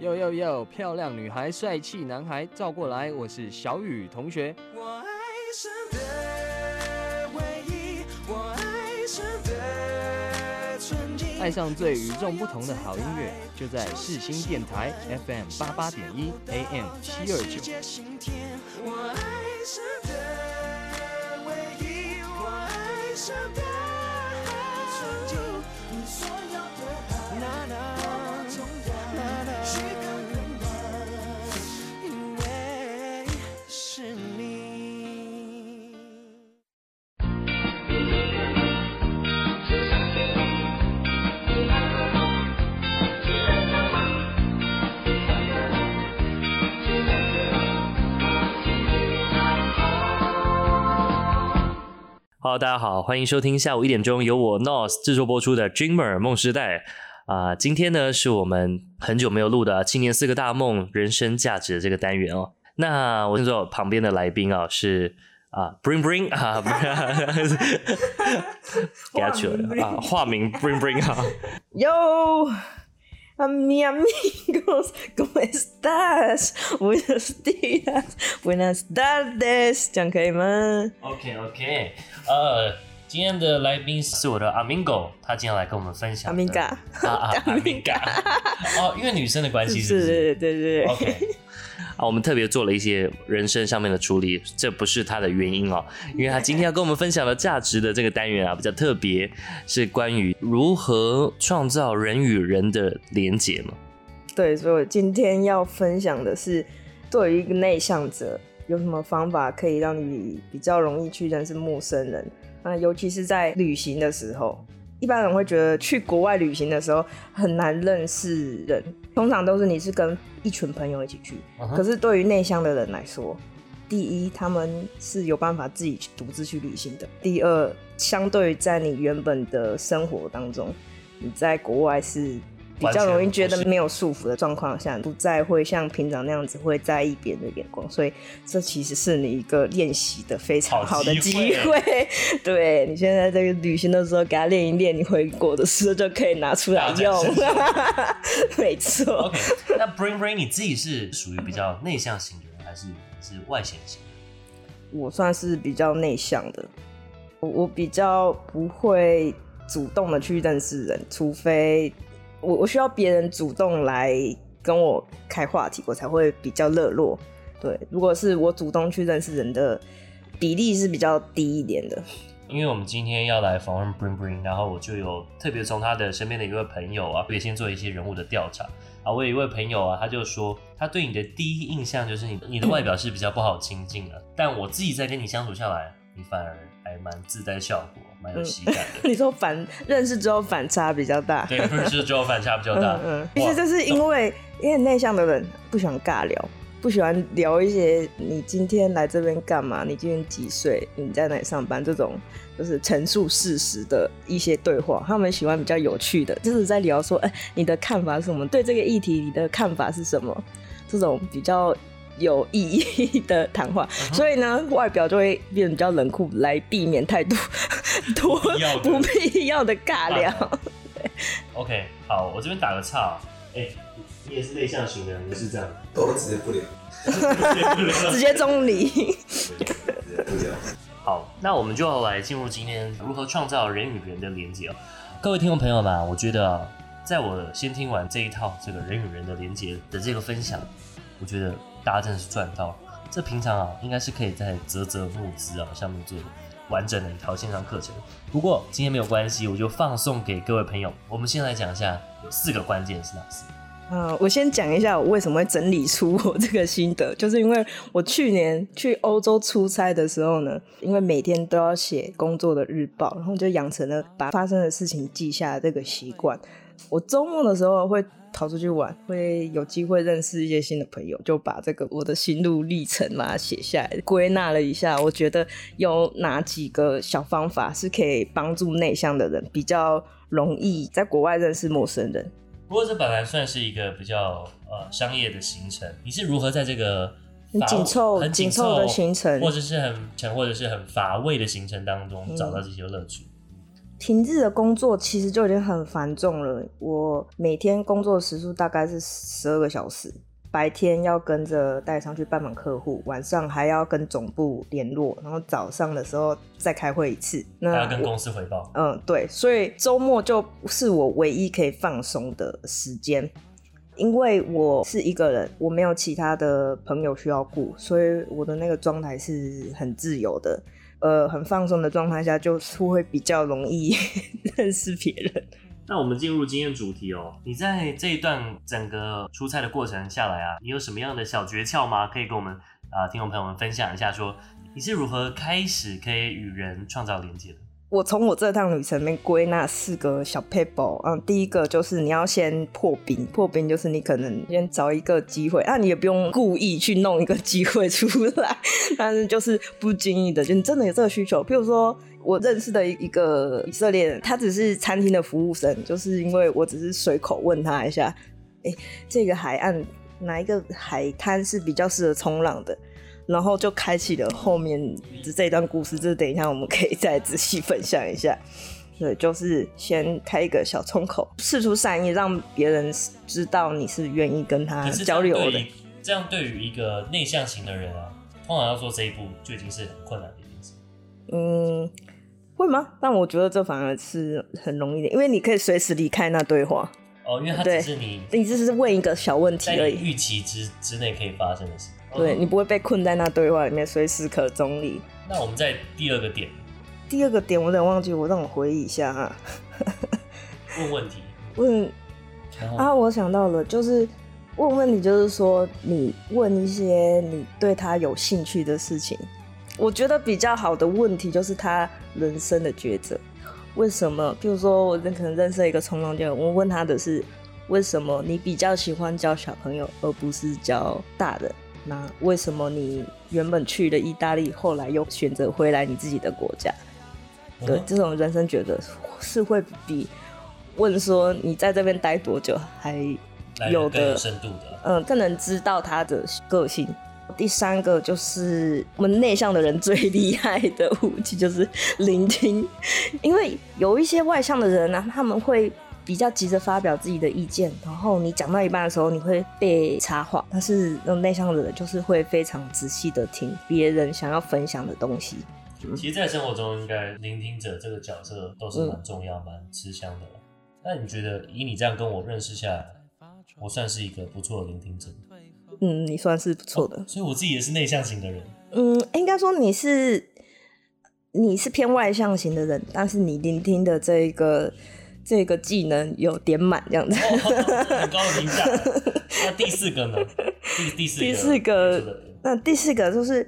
呦呦呦，漂亮女孩，帅气男孩，照过来，我是小雨同学。我爱上的唯一，我爱上的纯净，爱上最与众不同的好音乐，就在四星电台 FM 八八点一 AM 七二九。我爱上的 Hello，大家好，欢迎收听下午一点钟由我 Nos 制作播出的《Dreamer 梦时代》啊、呃，今天呢是我们很久没有录的青年四个大梦人生价值的这个单元哦。那我先说旁边的来宾啊是啊 Bring Bring 啊，给他取了啊，化名 Bring Bring 啊，Yo。啊咪啊咪，¿cómo estás？Buenos días，Buenas tardes，这样可以吗？OK OK，呃，今天的来宾是我的 Amigo，他今天来跟我们分享。Amiga，啊啊，Amiga，哦，因为女生的关系是不是？是，对对对。OK。啊，我们特别做了一些人生上面的处理，这不是他的原因哦，因为他今天要跟我们分享的价值的这个单元啊，比较特别，是关于如何创造人与人的连结嘛。对，所以我今天要分享的是，对于一个内向者，有什么方法可以让你比较容易去认识陌生人？那尤其是在旅行的时候。一般人会觉得去国外旅行的时候很难认识人，通常都是你是跟一群朋友一起去。Uh huh. 可是对于内向的人来说，第一，他们是有办法自己独自去旅行的；第二，相对于在你原本的生活当中，你在国外是。比较容易觉得没有束缚的状况下，不再会像平常那样子会在意别人的眼光，所以这其实是你一个练习的非常好的机会。对，你现在这个旅行的时候，给他练一练，你回国的时候就可以拿出来用。没错。OK，那 Bring Bring 你自己是属于比较内向型的人，还是是外显型的？我算是比较内向的，我我比较不会主动的去认识人，除非。我我需要别人主动来跟我开话题，我才会比较热络。对，如果是我主动去认识人的比例是比较低一点的。因为我们今天要来访问 Bring Bring，然后我就有特别从他的身边的一位朋友啊，可以先做一些人物的调查啊。我有一位朋友啊，他就说他对你的第一印象就是你你的外表是比较不好亲近的，但我自己在跟你相处下来，你反而还蛮自带效果。蛮有喜感的。嗯、你说反认识之后反差比较大，对，认识之后反差比较大。嗯，其实这是因为因为内向的人不喜欢尬聊，不喜欢聊一些你今天来这边干嘛，你今天几岁，你在哪里上班这种就是陈述事实的一些对话。他们喜欢比较有趣的，就是在聊说，哎、欸，你的看法是什么？对这个议题，你的看法是什么？这种比较。有意义的谈话，uh huh. 所以呢，外表就会变得比较冷酷，来避免太多 多不必要的尬聊。对 OK，好，我这边打个岔。哎、欸，你也是内向型的，你是这样？都直接不聊，直接中离。好，那我们就要来进入今天如何创造人与人的连接。各位听众朋友们，我觉得在我先听完这一套这个人与人的连接的这个分享，我觉得。大家真的是赚到，这平常啊，应该是可以在泽泽募资啊上面做完整的一套线上课程。不过今天没有关系，我就放送给各位朋友。我们先来讲一下，有四个关键是哪四？嗯，我先讲一下我为什么会整理出我这个心得，就是因为我去年去欧洲出差的时候呢，因为每天都要写工作的日报，然后就养成了把发生的事情记下这个习惯。我周末的时候会。逃出去玩，会有机会认识一些新的朋友，就把这个我的心路历程嘛写下来，归纳了一下，我觉得有哪几个小方法是可以帮助内向的人比较容易在国外认识陌生人。不过这本来算是一个比较呃商业的行程，你是如何在这个很紧凑、很紧凑的行程，或者是很沉或者是很乏味的行程当中找到这些乐趣？平日的工作其实就已经很繁重了。我每天工作时数大概是十二个小时，白天要跟着代理商去拜访客户，晚上还要跟总部联络，然后早上的时候再开会一次。那还要跟公司汇报。嗯，对，所以周末就是我唯一可以放松的时间，因为我是一个人，我没有其他的朋友需要顾，所以我的那个状态是很自由的。呃，很放松的状态下，就是会比较容易 认识别人。那我们进入今天主题哦。你在这一段整个出差的过程下来啊，你有什么样的小诀窍吗？可以跟我们啊、听众朋友们分享一下，说你是如何开始可以与人创造连接的？我从我这趟旅程里面归纳四个小 paper，，嗯，第一个就是你要先破冰，破冰就是你可能先找一个机会，啊，你也不用故意去弄一个机会出来，但是就是不经意的，就你真的有这个需求。譬如说我认识的一个以色列人，他只是餐厅的服务生，就是因为我只是随口问他一下，哎、欸，这个海岸哪一个海滩是比较适合冲浪的？然后就开启了后面的这一段故事，这等一下我们可以再仔细分享一下。对，就是先开一个小窗口，试出善意，让别人知道你是愿意跟他交流的。这样对于一个内向型的人啊，通常要做这一步就已经是很困难的一件事。嗯，会吗？但我觉得这反而是很容易的，因为你可以随时离开那对话。哦，因为他只是你，你只是问一个小问题而已，预期之之内可以发生的事。对，你不会被困在那对话里面，随时可中立。那我们在第二个点，第二个点我有点忘记，我让我回忆一下啊。问问题，问啊，我想到了，就是问问题，就是说你问一些你对他有兴趣的事情。我觉得比较好的问题就是他人生的抉择，为什么？比如说我可能认识一个冲浪教练，我问他的是为什么你比较喜欢教小朋友而不是教大人？那为什么你原本去了意大利，后来又选择回来你自己的国家？嗯、对，这种人生觉得是会比问说你在这边待多久还有的有深度的，嗯，更能知道他的个性。第三个就是我们内向的人最厉害的武器就是聆听，因为有一些外向的人呢、啊，他们会。比较急着发表自己的意见，然后你讲到一半的时候，你会被插话。但是那种内向的人就是会非常仔细的听别人想要分享的东西。其实，在生活中，应该聆听者这个角色都是蛮重要、蛮、嗯、吃香的。那你觉得，以你这样跟我认识下来，我算是一个不错的聆听者？嗯，你算是不错的、哦。所以我自己也是内向型的人。嗯，应该说你是你是偏外向型的人，但是你聆听的这一个。这个技能有点满这样子，哦，很高的评价。那第四个呢？第第四个，第四个，那第四个就是，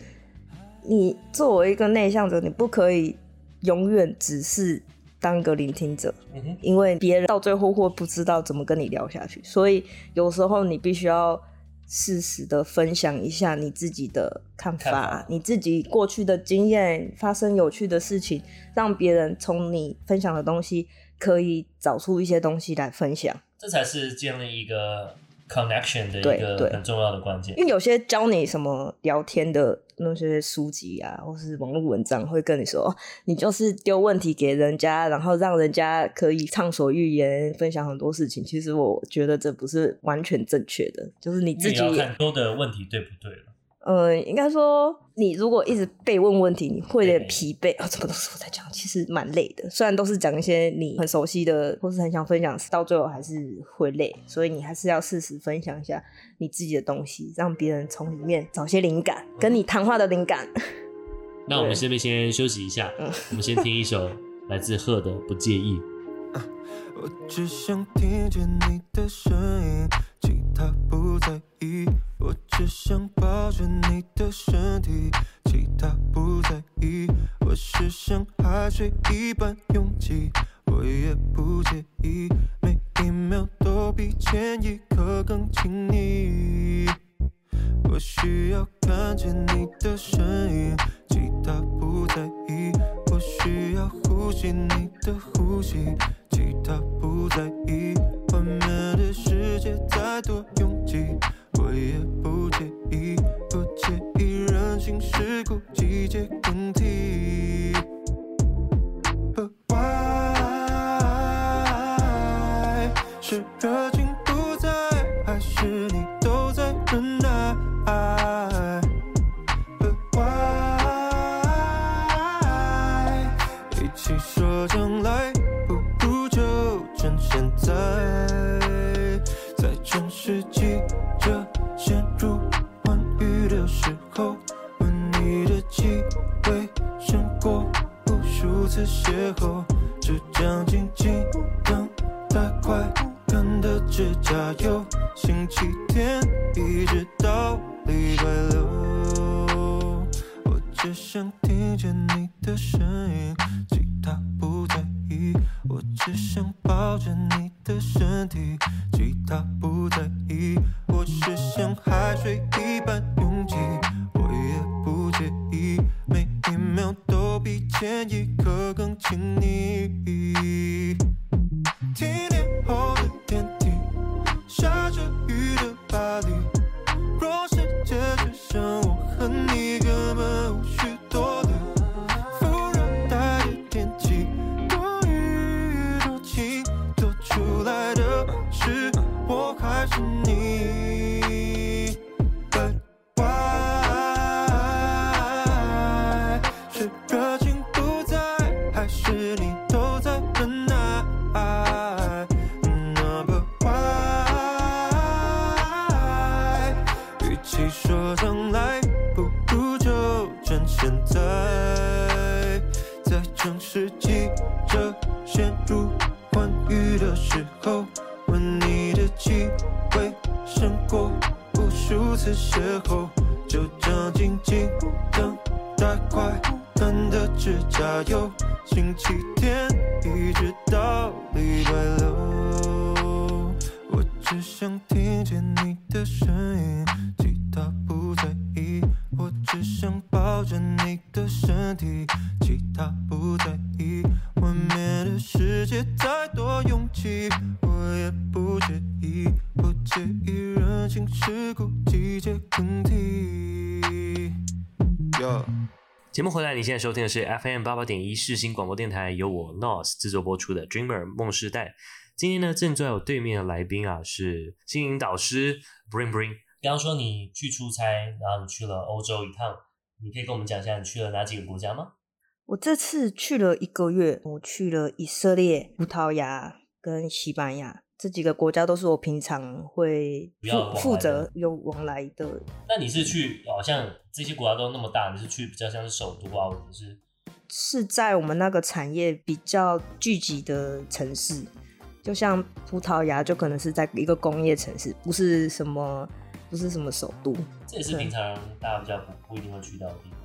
你作为一个内向者，你不可以永远只是当个聆听者，嗯，因为别人到最后会不知道怎么跟你聊下去，所以有时候你必须要适时的分享一下你自己的看法，看法，你自己过去的经验，发生有趣的事情，让别人从你分享的东西。可以找出一些东西来分享，这才是建立一个 connection 的一个很重要的关键。因为有些教你什么聊天的那些书籍啊，或是网络文章，会跟你说，你就是丢问题给人家，然后让人家可以畅所欲言，分享很多事情。其实我觉得这不是完全正确的，就是你自己要看多的问题对不对了。嗯，应该说，你如果一直被问问题，你会有点疲惫啊。这么多事我在讲，其实蛮累的。虽然都是讲一些你很熟悉的，或是很想分享，到最后还是会累。所以你还是要适时分享一下你自己的东西，让别人从里面找些灵感，跟你谈话的灵感。那我们这边先休息一下，我们先听一首来自贺的《不介意》。我只想听见你的声音，其他不在意。只想抱着你的身体，其他不在意。我是像海水一般拥挤，我也不介意，每一秒都比前一刻更亲密。我需要看见你的身影，其他不在意。我需要呼吸你的呼吸。其他不在意，外面的世界再多拥挤，我也不一，不介意人情世故，季节更替。下着雨的巴黎，若世界只剩我和你，只想听见你的声音，其他不在意，我只想抱着你的身体，其他不在意，外面的世界太多拥挤，我也不介意。不介意人情世故，季节更替。节目回来，你现在收听的是 FM 八八点一世新广播电台，由我 NOS 制作播出的 Dreamer 梦世代。今天呢，正坐在我对面的来宾啊，是心灵导师 Bring Bring。刚刚说你去出差，然后你去了欧洲一趟，你可以跟我们讲一下你去了哪几个国家吗？我这次去了一个月，我去了以色列、葡萄牙跟西班牙。这几个国家都是我平常会负负责有往来的。那你是去，好像这些国家都那么大，你是去比较像是首都啊，或者是？是在我们那个产业比较聚集的城市，就像葡萄牙，就可能是在一个工业城市，不是什么，不是什么首都。这也是平常大家比较不不一定会去到的地方。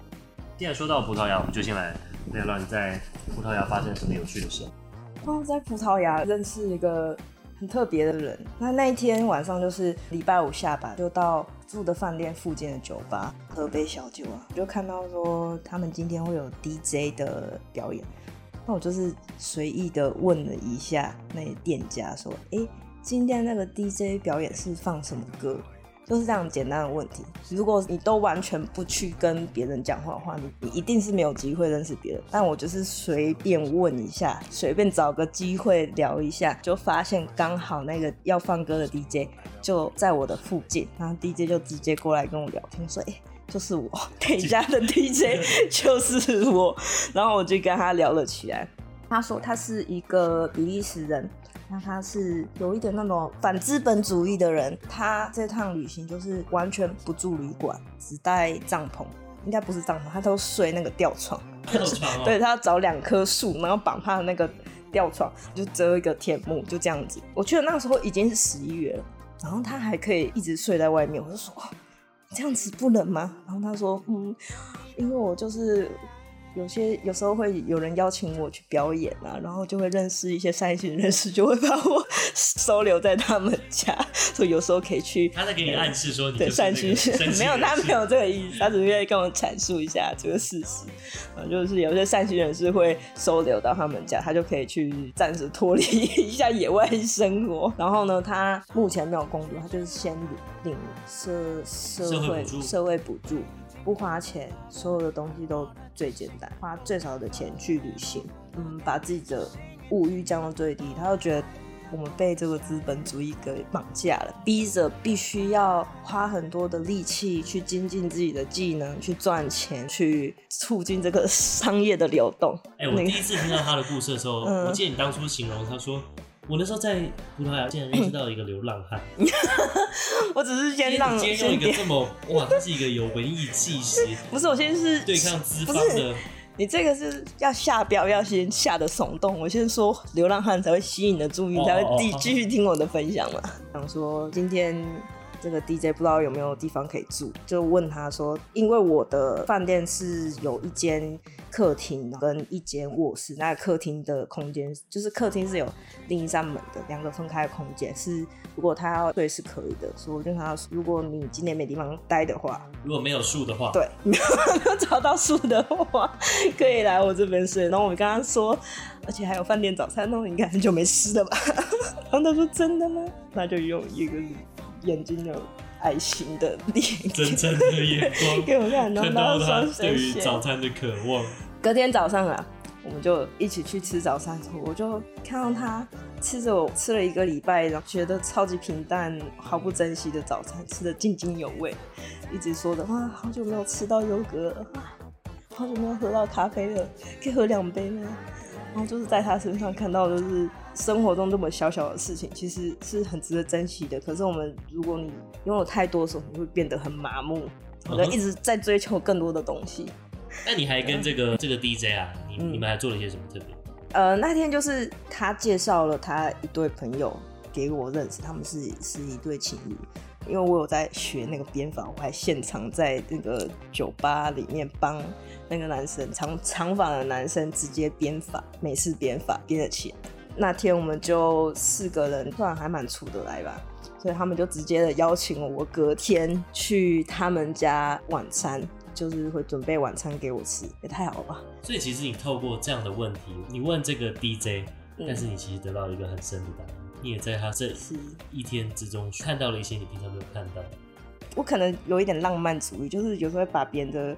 既然说到葡萄牙，我们就先来聊聊你在葡萄牙发生什么有趣的事。哦，在葡萄牙认识一个。很特别的人，那那一天晚上就是礼拜五下班，就到住的饭店附近的酒吧喝杯小酒啊，就看到说他们今天会有 DJ 的表演，那我就是随意的问了一下那个店家说，哎、今天那个 DJ 表演是放什么歌？就是这样简单的问题。如果你都完全不去跟别人讲话的话，你你一定是没有机会认识别人。但我就是随便问一下，随便找个机会聊一下，就发现刚好那个要放歌的 DJ 就在我的附近，然后 DJ 就直接过来跟我聊天，说：“哎、就是我，等一下的 DJ 就是我。”然后我就跟他聊了起来。他说他是一个比利时人。那他是有一点那种反资本主义的人，他这趟旅行就是完全不住旅馆，只带帐篷，应该不是帐篷，他都睡那个吊床。吊床哦。对，他要找两棵树，然后绑他的那个吊床，就遮一个天幕，就这样子。我觉得那时候已经是十一月了，然后他还可以一直睡在外面。我就说，这样子不冷吗？然后他说，嗯，因为我就是。有些有时候会有人邀请我去表演啊，然后就会认识一些善心人士，就会把我收留在他们家，所以有时候可以去。他在给你暗示说对善心人，没有他没有这个意思，他只是愿意跟我阐述一下这个事实。啊，就是有些善心人士会收留到他们家，他就可以去暂时脱离一下野外生活。然后呢，他目前没有工作，他就是先领社社会社会补助。不花钱，所有的东西都最简单，花最少的钱去旅行，嗯，把自己的物欲降到最低。他就觉得我们被这个资本主义给绑架了，逼着必须要花很多的力气去精进自己的技能，去赚钱，去促进这个商业的流动。哎、欸，我第一次听到他的故事的时候，嗯、我记得你当初形容他说，我那时候在葡萄牙竟然认识到一个流浪汉。我只是先让，先用一个这么哇，他是一个有文艺气息，不是我先是对抗资方的。你这个是要下标，要先下的耸动。我先说流浪汉才会吸引你的注意，才会继继续听我的分享嘛。想说今天这个 DJ 不知道有没有地方可以住，就问他说，因为我的饭店是有一间。客厅跟一间卧室，那个客厅的空间就是客厅是有另一扇门的，两个分开的空间是，如果他要睡是可以的。所以我就跟他说，如果你今天没地方待的话，如果没有树的话，对，没有找到树的话，可以来我这边睡。然后我们跟他说，而且还有饭店早餐哦，应该很久没吃了吧？然后他说真的吗？那就用一个眼睛有爱心的脸，真诚的眼光 给我看，看到他对于早餐的渴望。隔天早上啊，我们就一起去吃早餐。我就看到他吃着我吃了一个礼拜，然后觉得超级平淡、毫不珍惜的早餐，吃得津津有味，一直说的哇，好久没有吃到优格了，好久没有喝到咖啡了，可以喝两杯吗？然后就是在他身上看到，就是生活中这么小小的事情，其实是很值得珍惜的。可是我们，如果你拥有太多的时候，你会变得很麻木，我就一直在追求更多的东西。那你还跟这个、嗯、这个 DJ 啊，你、嗯、你们还做了一些什么特别？呃，那天就是他介绍了他一对朋友给我认识，他们是是一对情侣。因为我有在学那个编法，我还现场在那个酒吧里面帮那个男生长长发的男生直接编法，美式编法编了起来。那天我们就四个人，突然还蛮处得来吧，所以他们就直接的邀请我，隔天去他们家晚餐，就是会准备晚餐给我吃，也太好了吧。所以其实你透过这样的问题，你问这个 DJ，但是你其实得到一个很深的答案。你也在他这一天之中看到了一些你平常没有看到的。我可能有一点浪漫主义，就是有时候会把别人的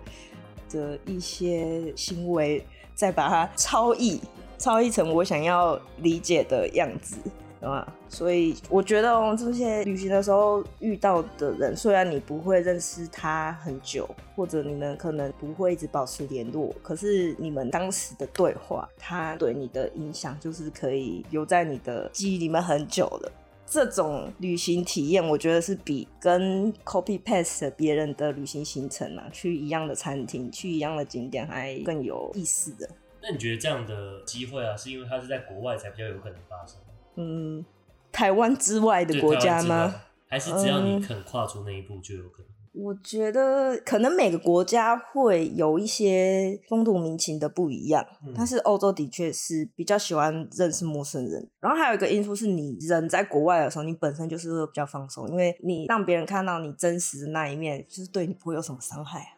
的一些行为再把它超译，超一层我想要理解的样子。啊，所以我觉得哦，这些旅行的时候遇到的人，虽然你不会认识他很久，或者你们可能不会一直保持联络，可是你们当时的对话，他对你的影响就是可以留在你的记忆里面很久的。这种旅行体验，我觉得是比跟 copy paste 别人的旅行行程啊，去一样的餐厅，去一样的景点，还更有意思的。那你觉得这样的机会啊，是因为它是在国外才比较有可能发生？嗯，台湾之外的国家吗？还是只要你肯跨出那一步就有可能？嗯，我觉得可能每个国家会有一些风土民情的不一样，嗯，但是欧洲的确是比较喜欢认识陌生人。然后还有一个因素是你人在国外的时候，你本身就是会比较放松，因为你让别人看到你真实的那一面，就是对你不会有什么伤害啊。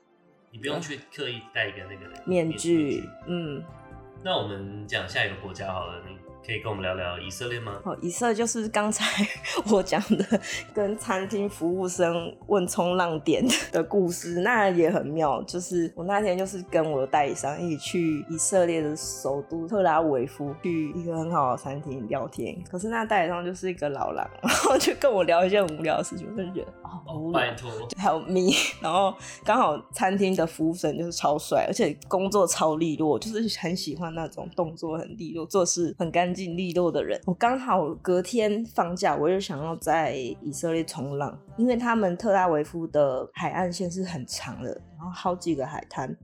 你不用去刻意戴一个那个面具。嗯，那我们讲下一个国家好了。可以跟我们聊聊以色列吗？哦，以色列就是刚才 我讲的跟餐厅服务生问冲浪点的故事，那也很妙。就是我那天就是跟我的代理商一起去以色列的首都特拉维夫，去一个很好的餐厅聊天。可是那代理商就是一个老狼，然后就跟我聊一些很无聊的事情，我就觉得哦，无聊，拜托，Help me。然后刚好餐厅的服务生就是超帅，而且工作超利落，就是很喜欢那种动作很利落、做事很干净。尽力落的人，我刚好隔天放假，我就想要在以色列冲浪，因为他们特拉维夫的海岸线是很长的，然后好几个海滩，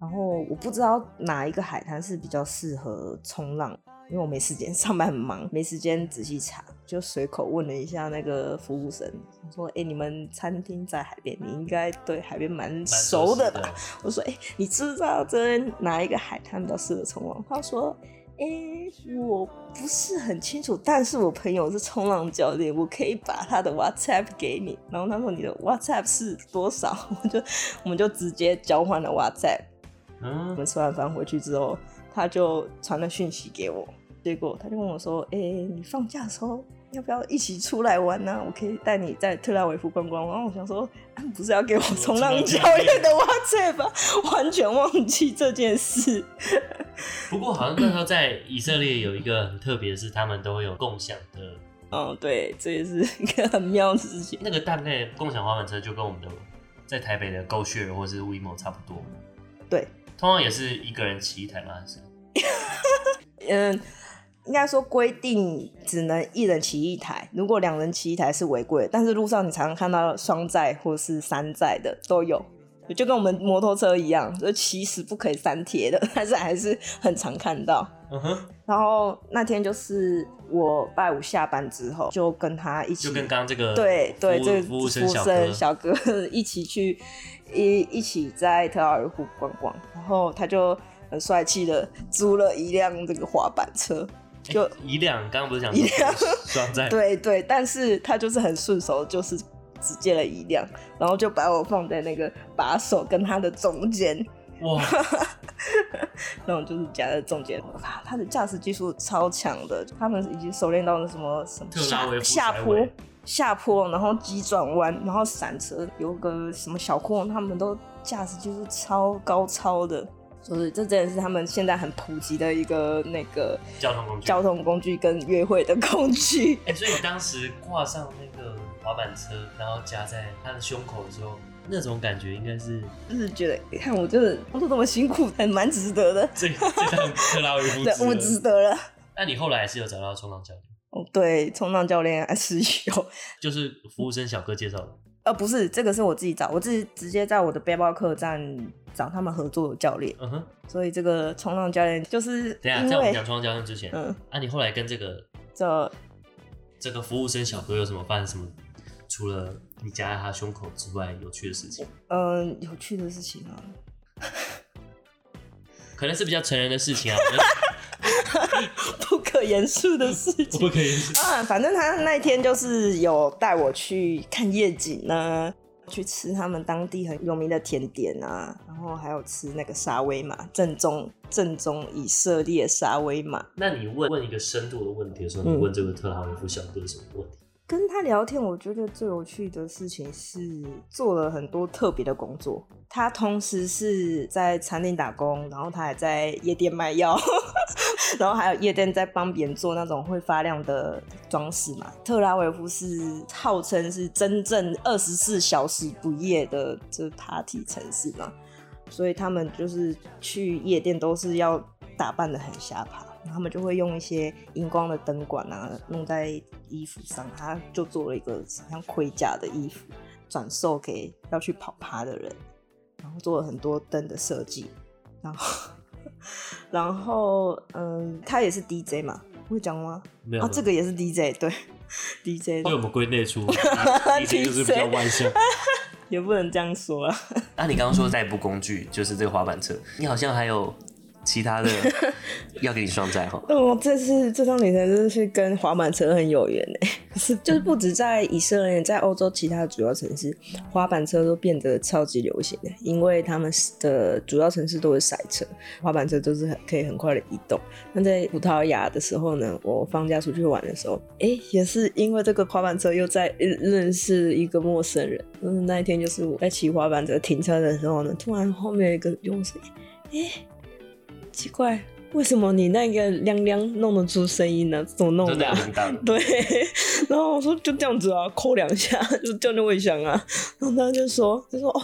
然后我不知道哪一个海滩是比较适合冲浪，因为我没时间，上班很忙，没时间仔细查，就随口问了一下那个服务生，说：“哎、你们餐厅在海边，你应该对海边蛮熟的吧？”我说：“哎、你知道这哪一个海滩比较适合冲浪？”他说。哎、欸，我不是很清楚，但是我朋友是冲浪教练，我可以把他的 WhatsApp 给你。然后他说你的 WhatsApp 是多少？我就我们就直接交换了 WhatsApp。嗯，我们吃完饭回去之后，他就传了讯息给我，结果他就问我说：“哎、欸，你放假的时候？”要不要一起出来玩呢、啊？我可以带你在特拉维夫观光。然后我想说，不是要给我冲浪教练的 WhatsApp 吧？完全忘记这件事。不过好像那时候在以色列有一个很特别的是，他们都会有共享的嗯，对，这也是一个很妙的事情。那个大概共享滑板车就跟我们的在台北的 GoShare 或是 WeMo 差不多。对，通常也是一个人骑一台吗？还是？嗯，应该说规定只能一人骑一台，如果两人骑一台是违规。但是路上你常常看到双载或是三载的都有，就跟我们摩托车一样，就其实不可以三贴的，但是还是很常看到。嗯哼。然后那天就是我拜五下班之后，就跟他一起，就跟刚刚这个对对，这个服务生小哥 一起去一一起在特拉维夫逛逛，然后他就。很帅气的租了一辆这个滑板车，就、欸、一辆，刚刚不是讲一辆双载？对对，但是他就是很顺手，就是只借了一辆，然后就把我放在那个把手跟他的中间，哇，然后就是夹在中间，他的驾驶技术超强的，他们已经熟练到了什么什么下下坡下坡，然后急转弯，然后闪车，有个什么小窟窿，他们都驾驶技术超高超的。所以这真的是他们现在很普及的一个那个交通工具，交通工具跟约会的工具。哎、欸，所以你当时挂上那个滑板车，然后夹在他的胸口的时候，那种感觉应该是，就是觉得，你看我就是工作这么辛苦，还蛮值得的。这这趟克拉维夫，对，我值得了。那你后来还是有找到冲浪教练？哦，对，冲浪教练还是有，就是服务生小哥介绍的。呃，不是，这个是我自己找，我自己直接在我的背包客栈找他们合作的教练。嗯哼，所以这个冲浪教练就是，等下在我们讲冲浪教练之前，嗯，啊，你后来跟这个这这个服务生小哥有什么发生什么？除了你夹在他胸口之外，有趣的事情？嗯，有趣的事情啊，可能是比较成人的事情啊。不可言述的事情，不可言述啊！反正他那一天就是有带我去看夜景呢，去吃他们当地很有名的甜点啊，然后还有吃那个沙威玛，正宗正宗以色列沙威玛。那你问问一个深度的问题的时候，你问这个特拉维夫小哥什么问题？跟他聊天，我觉得最有趣的事情是做了很多特别的工作。他同时是在餐厅打工，然后他还在夜店卖药，然后还有夜店在帮别人做那种会发亮的装饰嘛。特拉维夫是号称是真正二十四小时不夜的这 party 城市嘛，所以他们就是去夜店都是要打扮的很瞎趴。他们就会用一些荧光的灯管啊，弄在衣服上，他就做了一个像盔甲的衣服，转售给要去跑趴的人，然后做了很多灯的设计，然后，然后，嗯，他也是 DJ 嘛，会讲吗？没有，啊，这个也是 DJ，对，DJ。为我们归类出 DJ 就是比较外向，也不能这样说啊。那你刚刚说代步工具就是这个滑板车，你好像还有。其他的 要给你双载哈。哦，这次这趟旅程真的是跟滑板车很有缘呢。是，就是不止在以色列，在欧洲其他的主要城市，滑板车都变得超级流行的，因为他们的主要城市都是塞车，滑板车都是很可以很快的移动。那在葡萄牙的时候呢，我放假出去玩的时候，哎、欸，也是因为这个滑板车又在认识一个陌生人。嗯，那一天就是我在骑滑板车停车的时候呢，突然后面有一个用声，哎、欸。奇怪，为什么你那个亮亮弄得出声音呢？怎么弄的、啊？对，然后我说就这样子啊，扣两下就叫那位响啊。然后他就说，他说哦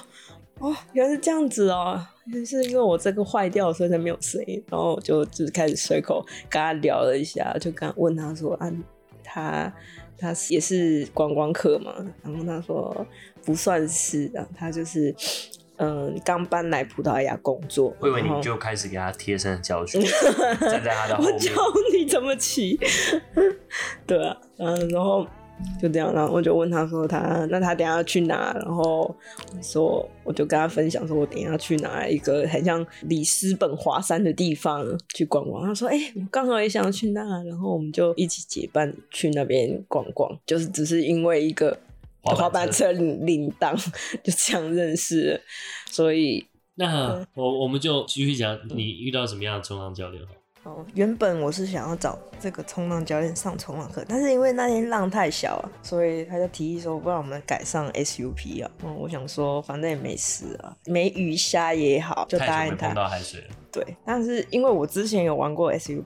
哦，原来是这样子哦，是因为我这个坏掉，所以才没有声音。然后我就就是开始随口跟他聊了一下，就刚问他说啊，他他也是观光客嘛？然后他说不算是啊，他就是。嗯，刚搬来葡萄牙工作，我以为你就开始给他贴身的教学，站在他的后面，我教你怎么骑。对啊，嗯，然后就这样，然后我就问他说他那他等下要去哪？然后说我就跟他分享说，我等下去哪一个很像里斯本华山的地方去逛逛。他说哎、欸，我刚好也想去那，然后我们就一起结伴去那边逛逛，就是只是因为一个。滑板车铃铃铛就这样认识了，所以那我我们就继续讲，你遇到什么样的冲浪教练？哦，原本我是想要找这个冲浪教练上冲浪课，但是因为那天浪太小了，所以他就提议说，不然我们改上 SUP 啊。嗯，我想说反正也没事啊，没鱼虾也好，就答应他。碰到海水。对，但是因为我之前有玩过 SUP，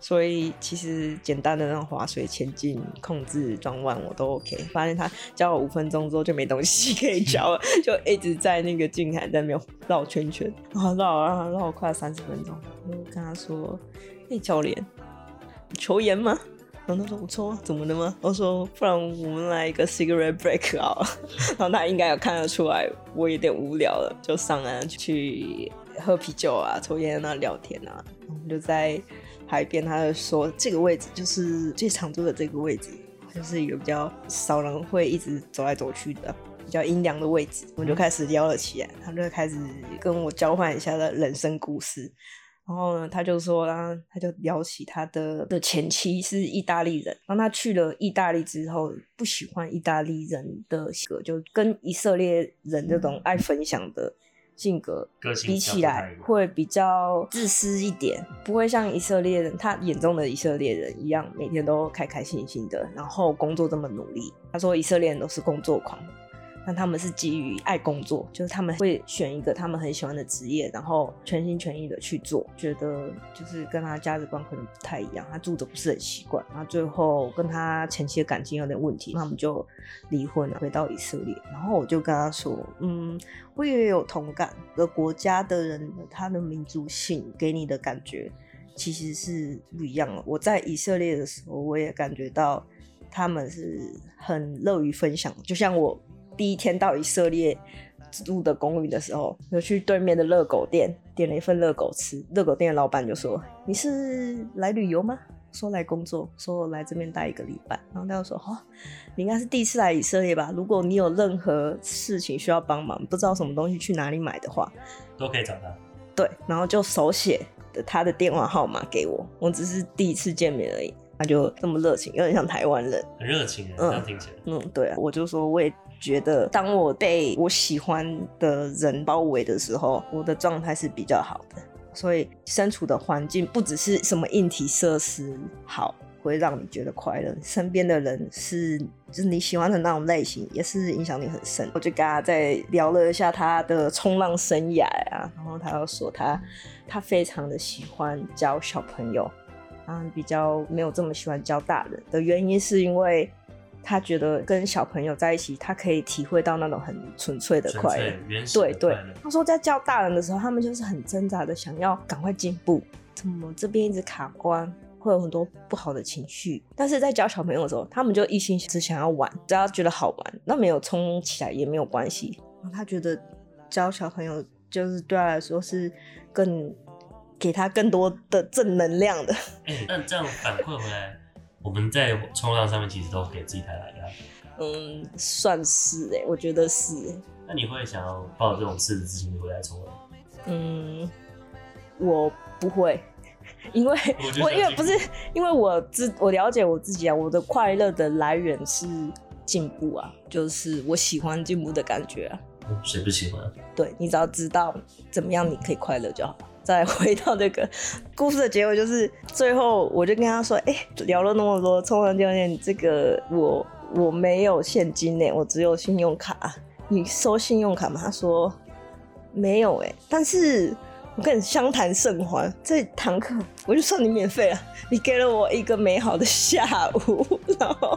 所以其实简单的那种滑水、前进、控制、转弯我都 OK。发现他教我五分钟之后就没东西可以教了，就一直在那个近海在那边绕圈圈，然后绕绕绕快三十分钟。我跟他说：“哎，教练，求盐吗？”然后他说：“不错，怎么的吗？”我说：“不然我们来一个 cigarette break 好。”然后他应该有看得出来我有点无聊了，就上岸去。喝啤酒啊，抽烟啊，聊天啊，我们就在海边。他就说这个位置就是最常坐的这个位置，就是一个比较少人会一直走来走去的比较阴凉的位置。我就开始聊了起来，他就开始跟我交换一下的人生故事。然后呢，他就说，然后他就聊起他的的前妻是意大利人，当他去了意大利之后，不喜欢意大利人的性格，就跟以色列人这种爱分享的。性格比起来会比较自私一点，不会像以色列人，他眼中的以色列人一样，每天都开开心心的，然后工作这么努力。他说以色列人都是工作狂。但他们是基于爱工作，就是他们会选一个他们很喜欢的职业，然后全心全意的去做，觉得就是跟他价值观可能不太一样，他住的不是很习惯，然后最后跟他前妻的感情有点问题，他们就离婚了，回到以色列。然后我就跟他说，嗯，我也有同感，一个国家的人他的民族性给你的感觉其实是不一样的。我在以色列的时候，我也感觉到他们是很乐于分享，就像我。第一天到以色列住的公寓的时候，就去对面的热狗店点了一份热狗吃。热狗店的老板就说：“你是来旅游吗？”说来工作，说我来这边待一个礼拜。然后他就说：“哦，你应该是第一次来以色列吧？如果你有任何事情需要帮忙，不知道什么东西去哪里买的话，都可以找他。”对，然后就手写的他的电话号码给我。我只是第一次见面而已，他就这么热情，有点像台湾人，很热情，这样听起来。嗯，嗯，对啊，我就说我也。觉得当我被我喜欢的人包围的时候，我的状态是比较好的。所以身处的环境不只是什么硬体设施好，会让你觉得快乐，身边的人是就是你喜欢的那种类型，也是影响你很深。我就跟他在聊了一下他的冲浪生涯啊，然后他又说他他非常的喜欢教小朋友，啊，比较没有这么喜欢教大人的原因是因为。他觉得跟小朋友在一起，他可以体会到那种很纯粹的快乐。对对，他说在教大人的时候，他们就是很挣扎的，想要赶快进步，怎么这边一直卡关，会有很多不好的情绪。但是在教小朋友的时候，他们就一心只想要玩，只要觉得好玩，那没有冲起来也没有关系。他觉得教小朋友就是对他来说是更给他更多的正能量的。哎、欸，那这样反馈回来。我们在冲浪上面其实都给自己带来压力。嗯，算是哎，我觉得是。那你会想要抱着这种赤子之心回来冲浪？嗯，我不会，因为我，我因为不是因为我自我了解我自己啊，我的快乐的来源是进步啊，就是我喜欢进步的感觉啊。谁不喜欢？对，你只要知道怎么样你可以快乐就好。再回到这个故事的结尾，就是最后我就跟他说：“哎、欸，聊了那么多冲浪教练，这个我我没有现金呢，我只有信用卡。你收信用卡吗？”他说：“没有哎，但是我跟你相谈甚欢，这堂课我就算你免费了，你给了我一个美好的下午，然后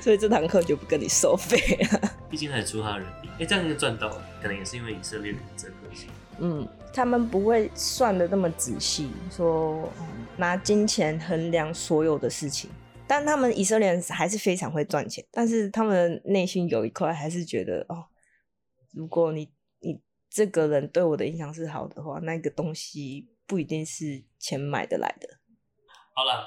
所以这堂课就不跟你收费了。毕竟还出他人民，哎、欸，这样就赚到了，可能也是因为以色列人这个性。”嗯，他们不会算的那么仔细，说拿金钱衡量所有的事情。但他们以色列人还是非常会赚钱，但是他们内心有一块还是觉得哦，如果你你这个人对我的印象是好的话，那个东西不一定是钱买得来的。好了，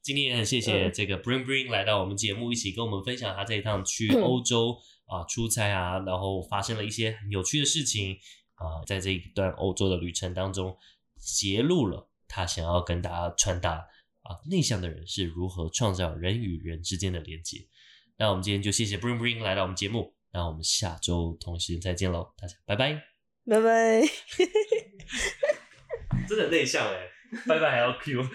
今天也很谢谢这个 Bring Bring 来到我们节目，一起跟我们分享他这一趟去欧洲啊出差啊，然后发生了一些很有趣的事情。啊，在这一段欧洲的旅程当中，揭露了他想要跟大家传达啊，内向的人是如何创造人与人之间的连接。那我们今天就谢谢 Bring Bring 来到我们节目，那我们下周同时再见喽，大家拜拜，拜拜。真的内向哎，拜拜还要 Q。